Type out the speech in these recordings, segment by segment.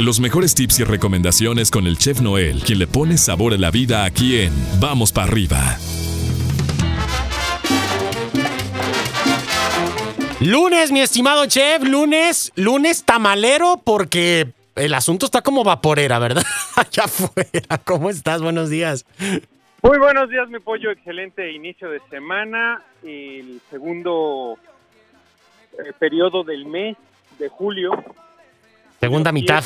Los mejores tips y recomendaciones con el chef Noel, quien le pone sabor a la vida aquí en Vamos para arriba. Lunes, mi estimado chef, lunes, lunes tamalero, porque el asunto está como vaporera, ¿verdad? Allá afuera. ¿Cómo estás? Buenos días. Muy buenos días, mi pollo. Excelente inicio de semana. El segundo eh, periodo del mes de julio. Segunda mitad.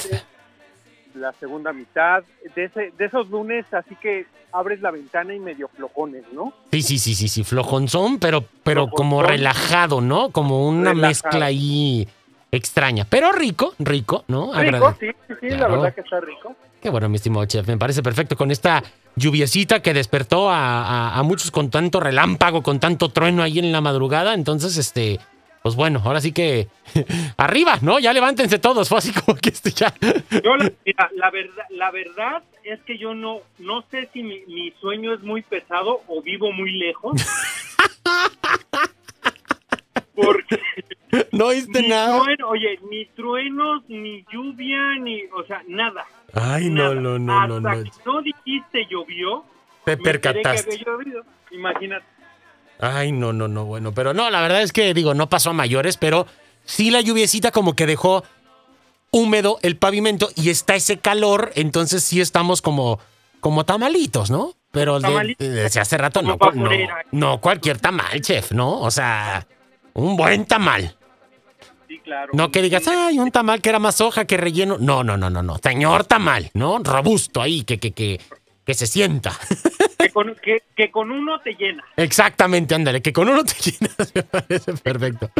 La segunda mitad. De, ese, de esos lunes, así que abres la ventana y medio flojones, ¿no? Sí, sí, sí, sí, sí, flojonzón, pero, pero como relajado, ¿no? Como una Relajado. mezcla ahí extraña, pero rico, rico, ¿no? Rico, sí, sí, sí, la verdad que está rico. Qué bueno, mi estimado chef, me parece perfecto con esta lluviecita que despertó a, a- a muchos con tanto relámpago, con tanto trueno ahí en la madrugada, entonces, este, pues bueno, ahora sí que arriba, ¿no? Ya levántense todos, fue así como que este ya... Yo, la, mira, la verdad, la verdad es que yo no, no sé si mi, mi sueño es muy pesado o vivo muy lejos. Porque No oíste ni nada. trueno- oye, ni truenos, ni lluvia, ni, o sea, nada. Ay, no, nada. no, no, no, Hasta no. que no dijiste llovió, Te que percataste. había llovido. Imagínate. Ay, no, no, no, bueno, pero no, la verdad es que digo, no pasó a mayores, pero sí la lluviecita como que dejó húmedo el pavimento y está ese calor, entonces sí estamos como, como tamalitos, ¿no? Pero de- desde hace rato no, no, no cualquier tamal, chef, ¿no? O sea, un buen tamal. Sí, claro. No que digas, ay, un tamal que era más hoja que relleno. No, no, no, no, no. Señor tamal, ¿no? Robusto ahí, que, que, que, que se sienta. Que con, uno te llena. Exactamente, ándale, que con uno te llenas, me parece perfecto.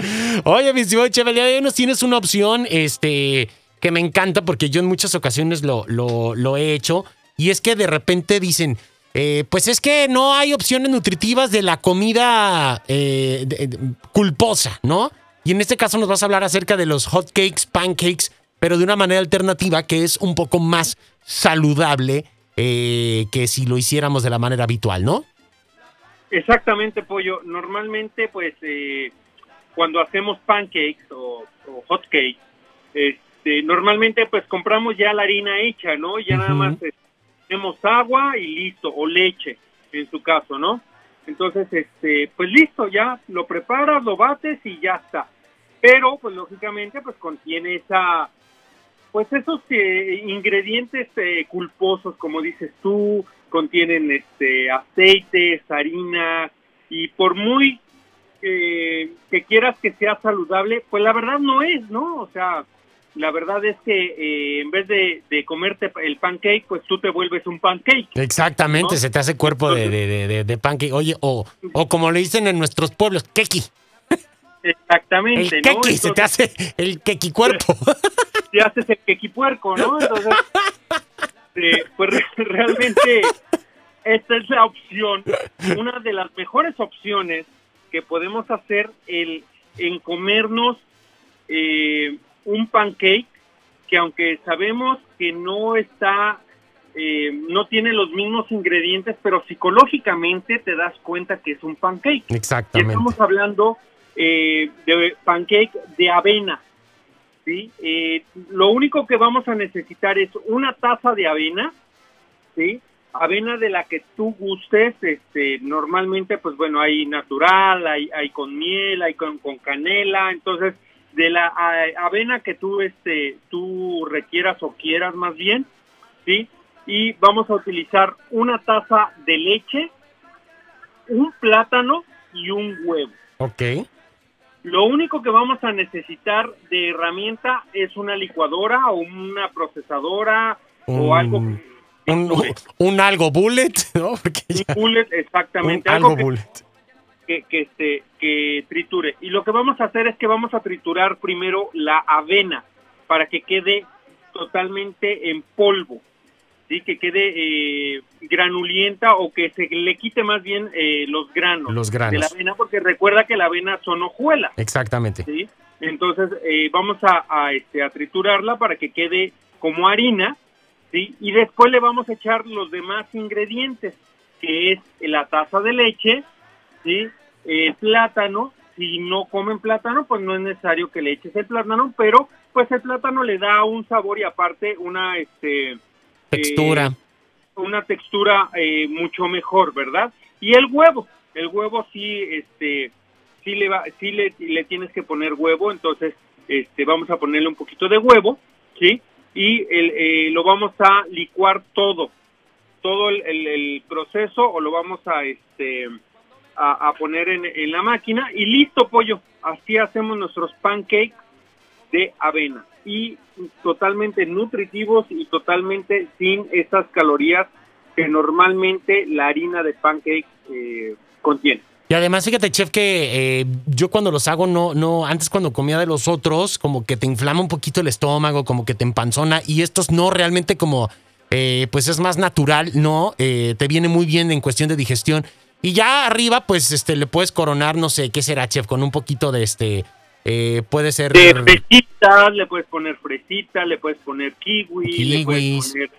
Oye, mi estimado de hoy nos tienes una opción este, que me encanta porque yo en muchas ocasiones lo, lo, he hecho y es que de repente dicen, eh, pues es que no hay opciones nutritivas de la comida eh, culposa, ¿no? Y en este caso nos vas a hablar acerca de los hot cakes, pancakes, pero de una manera alternativa que es un poco más saludable eh, que si lo hiciéramos de la manera habitual, ¿no? Exactamente, pollo. Normalmente, pues, eh, cuando hacemos pancakes o, o hot cakes, este, normalmente, pues, compramos ya la harina hecha, ¿no? Ya nada más eh, tenemos agua y listo, o leche, en su caso, ¿no? Entonces, este, pues listo, ya lo preparas, lo bates y ya está. Pero, pues, lógicamente, pues, contiene esa, pues, esos eh, ingredientes eh, culposos, como dices tú, contienen este aceites, harinas y por muy eh, que quieras que sea saludable, pues la verdad no es, ¿no? O sea, la verdad es que eh, en vez de, de comerte el pancake, pues tú te vuelves un pancake. Exactamente, ¿no? se te hace cuerpo de, de- de pancake. Oye, o, o como le dicen en nuestros pueblos, keki. Exactamente, El ¿no? keki, se te hace el keki cuerpo. te haces el quequipuerco, ¿no? Entonces, eh, pues re- realmente esta es la opción, una de las mejores opciones que podemos hacer el, en comernos eh, un pancake que aunque sabemos que no está, eh, no tiene los mismos ingredientes, pero psicológicamente te das cuenta que es un pancake. Y Exactamente. estamos hablando eh, de pancake de avena. ¿sí? Eh, lo único que vamos a necesitar es una taza de avena, ¿sí? avena de la que tú gustes, este, normalmente pues bueno, hay natural, hay, hay con miel, hay con, con canela, entonces de la avena que tú, este, tú requieras o quieras más bien, ¿sí? Y vamos a utilizar una taza de leche, un plátano y un huevo. Ok. Lo único que vamos a necesitar de herramienta es una licuadora o una procesadora o algo Un, un algo bullet, ¿no? Un bullet, un exactamente, algo algo que, bullet. que, que, este, que triture. Y lo que vamos a hacer es que vamos a triturar primero la avena para que quede totalmente en polvo, ¿sí? que quede eh, granulienta o que se le quite más bien eh, los granos, Los de la granos. avena, porque recuerda que la avena son hojuelas. Exactamente. ¿sí? Entonces eh, vamos a, a, este, a triturarla para que quede como harina, ¿sí? Y después le vamos a echar los demás ingredientes, que es la taza de leche, ¿sí? El plátano si no comen plátano, pues no es necesario que le eches el plátano, pero pues el plátano le da un sabor y aparte una este textura. Eh, una textura eh, mucho mejor, ¿verdad? Y el huevo, el huevo sí este sí le va sí le, le tienes que poner huevo, entonces este vamos a ponerle un poquito de huevo, ¿sí? Y el, eh, lo vamos a licuar todo, todo el, el, proceso o lo vamos a este a, a poner en, en, la máquina y listo pollo. Así hacemos nuestros pancakes de avena y totalmente nutritivos y totalmente sin esas calorías que normalmente la harina de pancakes eh, contiene. Y además, fíjate, chef, que eh, yo cuando los hago, no, no, antes cuando comía de los otros, como que te inflama un poquito el estómago, como que te empanzona, y estos no realmente como, eh, pues es más natural, ¿no? Te viene muy bien en cuestión de digestión. Y ya arriba, pues, este, le puedes coronar, no sé, ¿qué será, chef? Con un poquito de este, eh, puede ser... De fresitas, le puedes poner fresita, le puedes poner kiwi, Kiwis. le puedes poner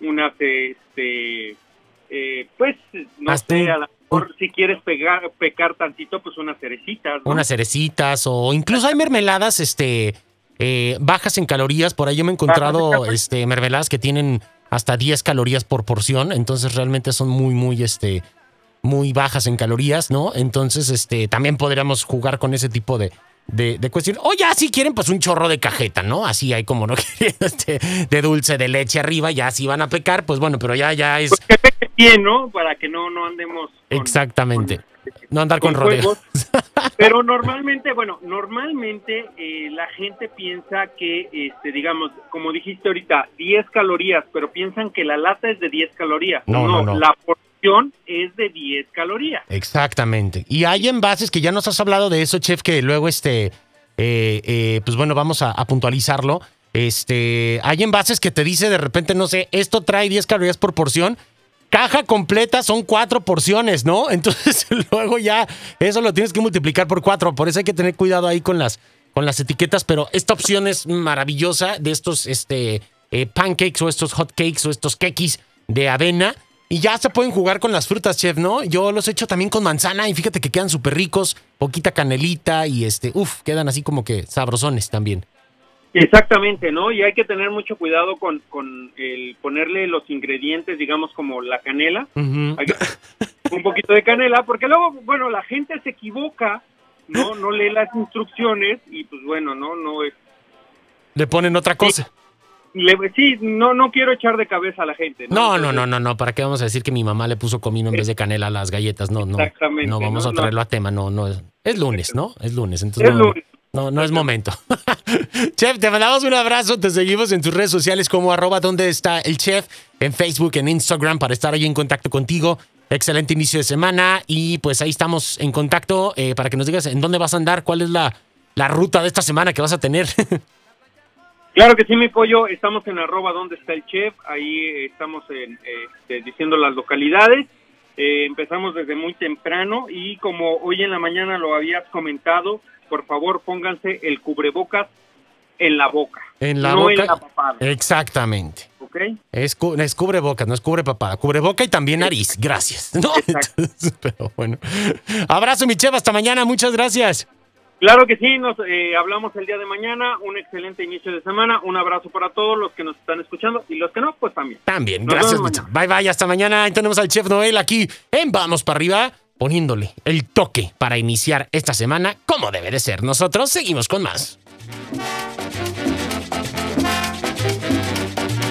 unas, este, eh, pues, no Hasta sé, a lo mejor si quieres pegar, pecar tantito, pues unas cerecitas, ¿no? unas cerecitas o incluso hay mermeladas este eh, bajas en calorías. Por ahí yo me he encontrado en este mermeladas que tienen hasta 10 calorías por porción. Entonces realmente son muy muy este muy bajas en calorías no entonces este también podríamos jugar con ese tipo de de, de cuestión. O ya si quieren, pues un chorro de cajeta, ¿no? Así hay como no quieren este, de dulce de leche arriba, ya si van a pecar, pues bueno, pero ya, ya es Pues que peque bien, ¿no? Para que no, no andemos con- exactamente. con- No andar con, con rodeos. Pero normalmente, bueno, normalmente eh, la gente piensa que, este, digamos, como dijiste ahorita, 10 calorías, pero piensan que la lata es de 10 calorías. No, no, no. la porción es de 10 calorías. Exactamente. Y hay envases que ya nos has hablado de eso, chef, que luego, este, eh, eh, pues bueno, vamos a, puntualizarlo. Este, hay envases que te dice de repente, no sé, esto trae 10 calorías por porción. Caja completa son cuatro porciones, ¿no? Entonces luego ya eso lo tienes que multiplicar por cuatro. Por eso hay que tener cuidado ahí con las, con las etiquetas. Pero esta opción es maravillosa de estos este, eh, pancakes o estos hot cakes o estos kekis de avena. Y ya se pueden jugar con las frutas, chef, ¿no? Yo los he hecho también con manzana y fíjate que quedan súper ricos, poquita canelita y este, uff, quedan así como que sabrosones también. Exactamente, ¿no? Y hay que tener mucho cuidado con, con el ponerle los ingredientes, digamos, como la canela. Que- un poquito de canela, porque luego, bueno, la gente se equivoca, ¿no? No lee las instrucciones y pues bueno, no, no es... Le ponen otra cosa. Le- sí, no, no quiero echar de cabeza a la gente. No, no, Entonces, no, no, no. ¿Para qué vamos a decir que mi mamá le puso comino en vez de canela a las galletas? No, no. Exactamente, No, vamos no, a traerlo no. a tema. No, no. Es, es lunes, ¿no? Es lunes. Entonces Es no, lunes. no, no es momento. chef, te mandamos un abrazo. Te seguimos en tus redes sociales como arroba donde está el chef, en Facebook, en Instagram, para estar ahí en contacto contigo. Excelente inicio de semana. Y pues ahí estamos en contacto eh, para que nos digas en dónde vas a andar, cuál es la, la ruta de esta semana que vas a tener. Claro que sí, mi pollo. Estamos en arroba donde está el chef. Ahí eh, estamos en, eh, este, diciendo las localidades. Eh, empezamos desde muy temprano y como hoy en la mañana lo habías comentado, por favor pónganse el cubrebocas en la boca, en la no boca. en la papada, Exactamente. ¿ok? Es, cu- es cubrebocas, no es cubre papada. Cubreboca y también nariz. Gracias. ¿no? Entonces, pero bueno. Abrazo, mi chef. Hasta mañana. Muchas gracias. Claro que sí, nos eh, hablamos el día de mañana. Un excelente inicio de semana. Un abrazo para todos los que nos están escuchando y los que no, pues también. También. Nos Gracias, mañana. Bye, bye. Hasta mañana. Ahí tenemos al chef Noel aquí en Vamos para arriba, poniéndole el toque para iniciar esta semana como debe de ser. Nosotros seguimos con más.